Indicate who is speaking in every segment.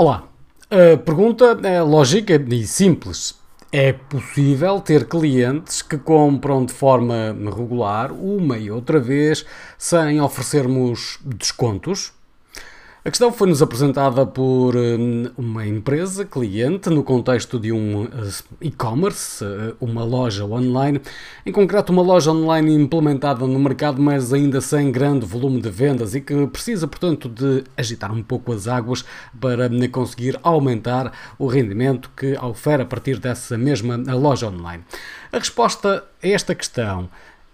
Speaker 1: Olá, a pergunta é lógica e simples. É possível ter clientes que compram de forma regular, uma e outra vez, sem oferecermos descontos? A questão foi-nos apresentada por hum, uma empresa cliente no contexto de um uh, e-commerce, uh, uma loja online, em concreto uma loja online implementada no mercado, mas ainda sem grande volume de vendas e que precisa, portanto, de agitar um pouco as águas para hum, conseguir aumentar o rendimento que oferece a partir dessa mesma loja online. A resposta a esta questão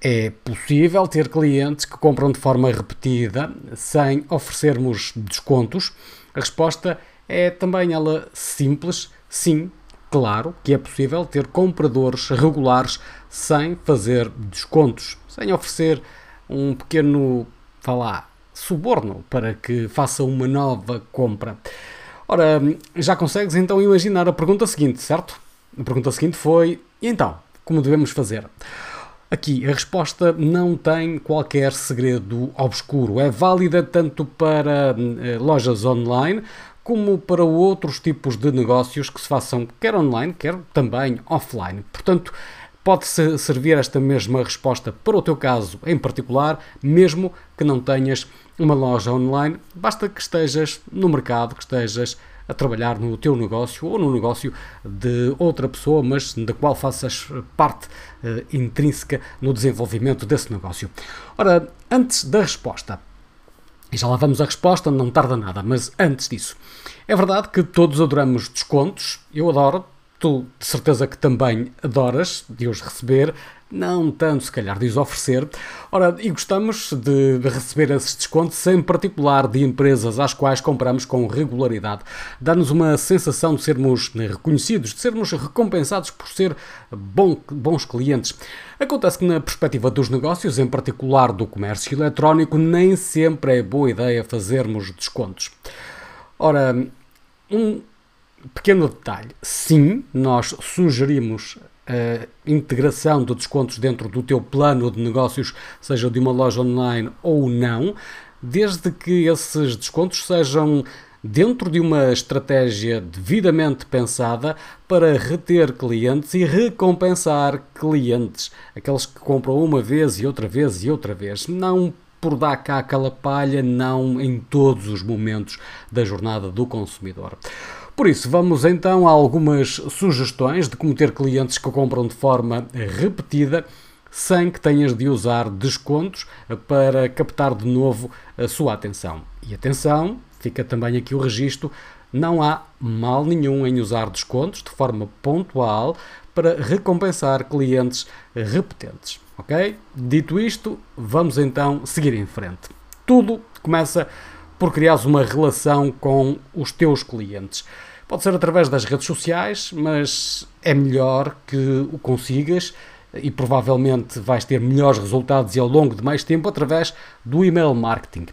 Speaker 1: é possível ter clientes que compram de forma repetida sem oferecermos descontos? A resposta é também ela simples, sim, claro que é possível ter compradores regulares sem fazer descontos, sem oferecer um pequeno, lá, suborno para que faça uma nova compra. Ora, já consegues então imaginar a pergunta seguinte, certo? A pergunta seguinte foi: e então, como devemos fazer? Aqui a resposta não tem qualquer segredo obscuro. É válida tanto para eh, lojas online como para outros tipos de negócios que se façam quer online, quer também offline. Portanto, pode -se servir esta mesma resposta para o teu caso em particular, mesmo que não tenhas uma loja online, basta que estejas no mercado, que estejas a trabalhar no teu negócio ou no negócio de outra pessoa, mas da qual faças parte uh, intrínseca no desenvolvimento desse negócio. Ora, antes da resposta, e já lá vamos à resposta, não tarda nada, mas antes disso, é verdade que todos adoramos descontos, eu adoro, tu de certeza que também adoras de os receber, não tanto se calhar de os oferecer. Ora, e gostamos de, de, receber esses descontos, em particular de empresas às quais compramos com regularidade. Dá-nos uma sensação de sermos reconhecidos, de sermos recompensados por ser bom, bons clientes. Acontece que, na perspectiva dos negócios, em particular do comércio eletrónico, nem sempre é boa ideia fazermos descontos. Ora, um pequeno detalhe: sim, nós sugerimos a integração de descontos dentro do teu plano de negócios, seja de uma loja online ou não, desde que esses descontos sejam dentro de uma estratégia devidamente pensada para reter clientes e recompensar clientes, aqueles que compram uma vez e outra vez e outra vez, não por dar cá aquela palha, não em todos os momentos da jornada do consumidor. Por isso, vamos então a algumas sugestões de como ter clientes que compram de forma repetida sem que tenhas de usar descontos para captar de novo a sua atenção. E atenção, fica também aqui o registro, não há mal nenhum em usar descontos de forma pontual para recompensar clientes repetentes. Ok? Dito isto, vamos então seguir em frente. Tudo começa por criares uma relação com os teus clientes. Pode ser através das redes sociais, mas é melhor que o consigas e provavelmente vais ter melhores resultados e ao longo de mais tempo através do email marketing.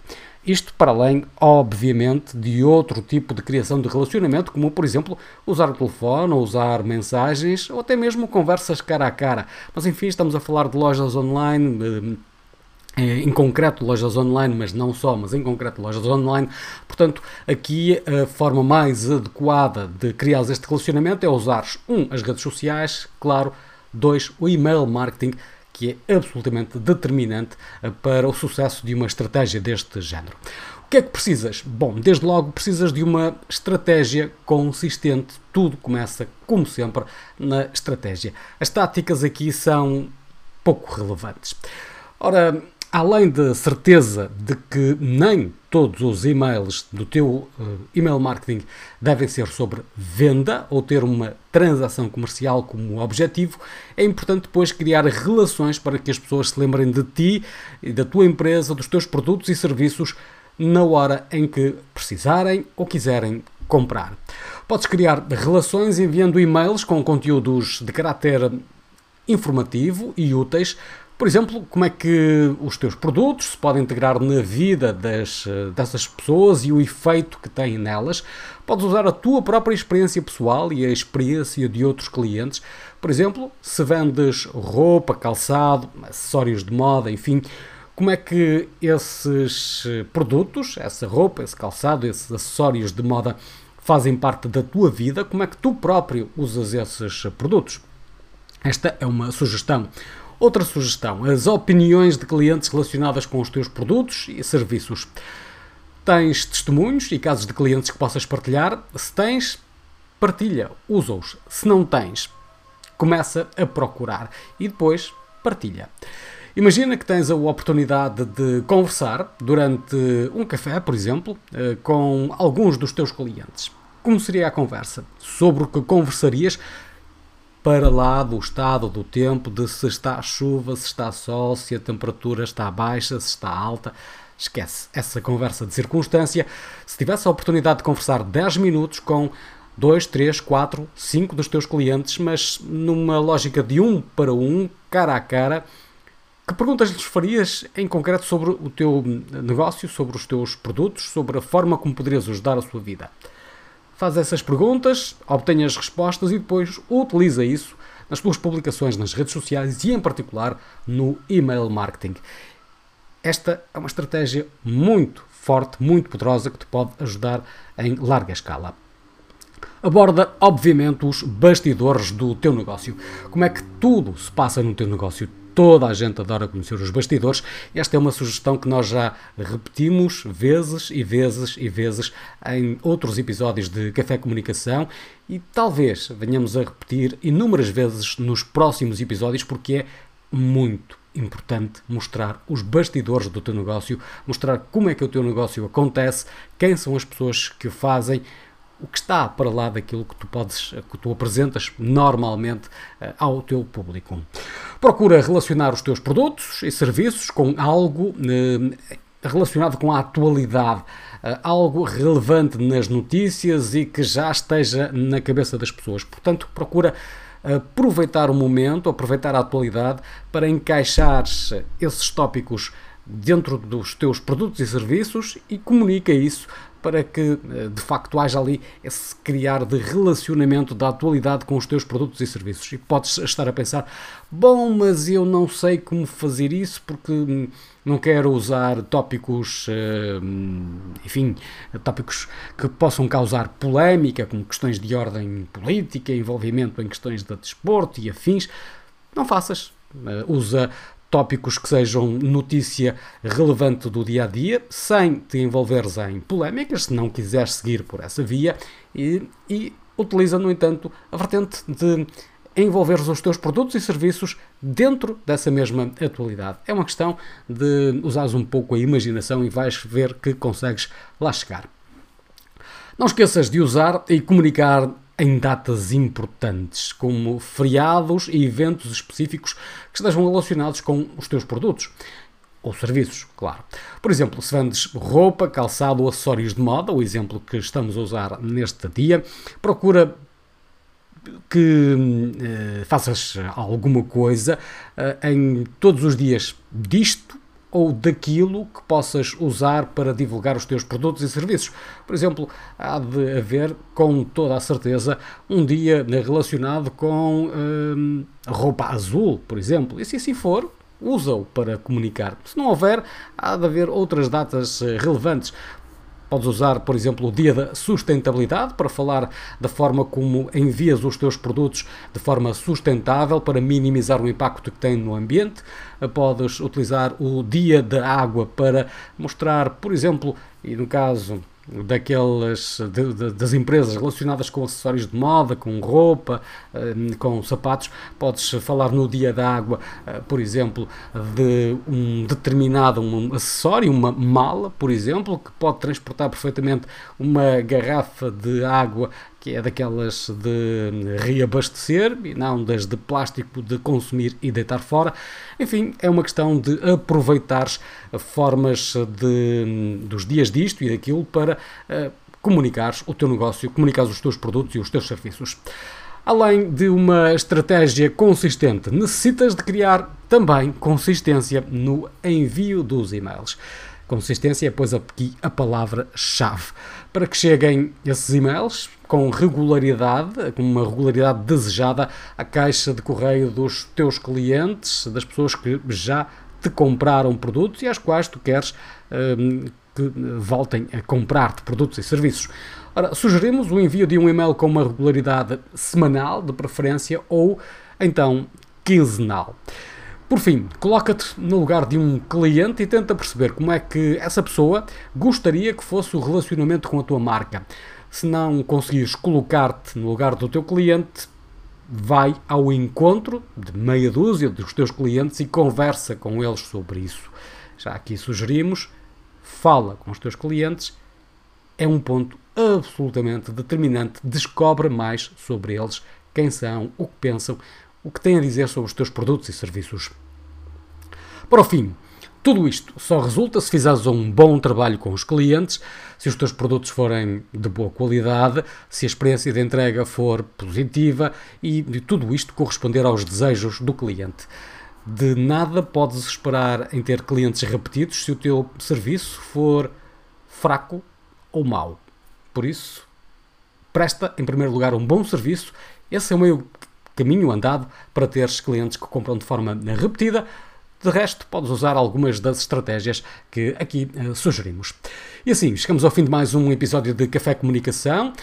Speaker 1: Isto para além, obviamente, de outro tipo de criação de relacionamento, como por exemplo usar o telefone, ou usar mensagens ou até mesmo conversas cara a cara. Mas enfim, estamos a falar de lojas online, eh, em concreto lojas online, mas não só, mas em concreto lojas online. Portanto, aqui a forma mais adequada de criar este relacionamento é usar, um, as redes sociais, claro, dois, o email marketing, que é absolutamente determinante para o sucesso de uma estratégia deste género. O que é que precisas? Bom, desde logo precisas de uma estratégia consistente. Tudo começa, como sempre, na estratégia. As táticas aqui são pouco relevantes. Ora, além da certeza de que nem todos os e-mails do teu uh, email marketing devem ser sobre venda ou ter uma transação comercial como objetivo, é importante depois criar relações para que as pessoas se lembrem de ti, da tua empresa, dos teus produtos e serviços na hora em que precisarem ou quiserem comprar. Podes criar relações enviando e-mails com conteúdos de caráter informativo e úteis por exemplo, como é que os teus produtos se podem integrar na vida das, dessas pessoas e o efeito que têm nelas. Podes usar a tua própria experiência pessoal e a experiência de outros clientes. Por exemplo, se vendes roupa, calçado, acessórios de moda, enfim, como é que esses produtos, essa roupa, esse calçado, esses acessórios de moda fazem parte da tua vida, como é que tu próprio usas esses produtos. Esta é uma sugestão. Outra sugestão: as opiniões de clientes relacionadas com os teus produtos e serviços. Tens testemunhos e casos de clientes que possas partilhar? Se tens, partilha, usa-os. Se não tens, começa a procurar e depois partilha. Imagina que tens a oportunidade de conversar durante um café, por exemplo, eh, com alguns dos teus clientes. Como seria a conversa? Sobre o que conversarias para lá do estado do tempo, de se está chuva, se está sol, se a temperatura está baixa, se está alta. Esquece essa conversa de circunstância. Se tivesse a oportunidade de conversar 10 minutos com 2, 3, 4, 5 dos teus clientes, mas numa lógica de um para um, cara a cara, que perguntas lhes farias em concreto sobre o teu negócio, sobre os teus produtos, sobre a forma como poderias ajudar a sua vida? Faz essas perguntas, obtenha as respostas e depois utiliza isso nas tuas publicações nas redes sociais e, em particular, no email marketing. Esta é uma estratégia muito forte, muito poderosa que te pode ajudar em larga escala. Aborda, obviamente, os bastidores do teu negócio. Como é que tudo se passa no teu negócio? Toda a gente adora conhecer os bastidores. Esta é uma sugestão que nós já repetimos vezes e vezes e vezes em outros episódios de Café Comunicação e talvez venhamos a repetir inúmeras vezes nos próximos episódios porque é muito importante mostrar os bastidores do teu negócio, mostrar como é que o teu negócio acontece, quem são as pessoas que o fazem, o que está para lá daquilo que tu podes, que tu apresentas normalmente eh, ao teu público. Procura relacionar os teus produtos e serviços com algo eh, relacionado com a atualidade, eh, algo relevante nas notícias e que já esteja na cabeça das pessoas. Portanto, procura aproveitar o momento, aproveitar a atualidade para encaixar esses tópicos dentro dos teus produtos e serviços e comunica isso para que eh, de facto haja ali esse criar de relacionamento da atualidade com os teus produtos e serviços. E podes estar a pensar: bom, mas eu não sei como fazer isso porque hum, não quero usar tópicos, eh, enfim, tópicos que possam causar polémica, como questões de ordem política, envolvimento em questões de desporto e afins. Não faças. Eh, usa tópicos que sejam notícia relevante do dia a dia, sem te envolveres em polémicas, se não quiseres seguir por essa via, e, e utiliza, no entanto, a vertente de envolveres os teus produtos e serviços dentro dessa mesma atualidade. É uma questão de usares um pouco a imaginação e vais ver que consegues lá chegar. Não esqueças de usar e comunicar em datas importantes, como feriados e eventos específicos que estejam relacionados com os teus produtos. Ou serviços, claro. Por exemplo, se vendes roupa, calçado ou acessórios de moda, o exemplo que estamos a usar neste dia, procura que eh, faças alguma coisa eh, em todos os dias disto ou daquilo que possas usar para divulgar os teus produtos e serviços. Por exemplo, há de haver, com toda a certeza, um dia relacionado com hum, roupa azul, por exemplo. E se assim for, usa-o para comunicar. Se não houver, há de haver outras datas eh, relevantes. Podes usar, por exemplo, o dia da sustentabilidade para falar da forma como envias os teus produtos de forma sustentável para minimizar o impacto que tem no ambiente. Podes utilizar o dia da água para mostrar, por exemplo, e no caso daquelas de, de, das empresas relacionadas com acessórios de moda, com roupa, eh, com sapatos, podes falar no dia da água, eh, por exemplo, de um determinado um acessório, uma mala, por exemplo, que pode transportar perfeitamente uma garrafa de água que é daquelas de reabastecer e não das de plástico de consumir e deitar fora. Enfim, é uma questão de aproveitares formas de, dos dias disto e daquilo para uh, comunicares o teu negócio, comunicares os teus produtos e os teus serviços. Além de uma estratégia consistente, necessitas de criar também consistência no envio dos e-mails. Consistência é, pois, aqui a palavra-chave. Para que cheguem esses e-mails com regularidade, com uma regularidade desejada, à caixa de correio dos teus clientes, das pessoas que já te compraram produtos e às quais tu queres hum, que voltem a comprar-te produtos e serviços. Ora, sugerimos o envio de um e-mail com uma regularidade semanal, de preferência, ou então quinzenal. Por fim, coloca-te no lugar de um cliente e tenta perceber como é que essa pessoa gostaria que fosse o relacionamento com a tua marca. Se não conseguires colocar-te no lugar do teu cliente, vai ao encontro de meia dúzia dos teus clientes e conversa com eles sobre isso. Já aqui sugerimos, fala com os teus clientes, é um ponto absolutamente determinante. Descobre mais sobre eles, quem são, o que pensam, o que têm a dizer sobre os teus produtos e serviços. Para o fim, tudo isto só resulta se fizeres um bom trabalho com os clientes, se os teus produtos forem de boa qualidade, se a experiência de entrega for positiva e tudo isto corresponder aos desejos do cliente. De nada podes esperar em ter clientes repetidos se o teu serviço for fraco ou mau. Por isso, presta em primeiro lugar um bom serviço. Esse é o meu caminho andado para teres clientes que compram de forma repetida de resto, podes usar algumas das estratégias que aqui uh, sugerimos. E assim, chegamos ao fim de mais um episódio de Café Comunicação.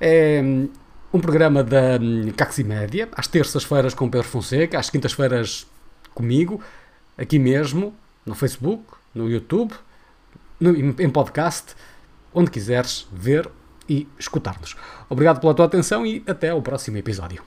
Speaker 1: É hum, um programa da um, Caximédia, às terças-feiras com Pedro Fonseca, às quintas-feiras comigo, aqui mesmo, no Facebook, no YouTube, no, em podcast, onde quiseres ver e escutar-nos. Obrigado pela tua atenção e até ao próximo episódio.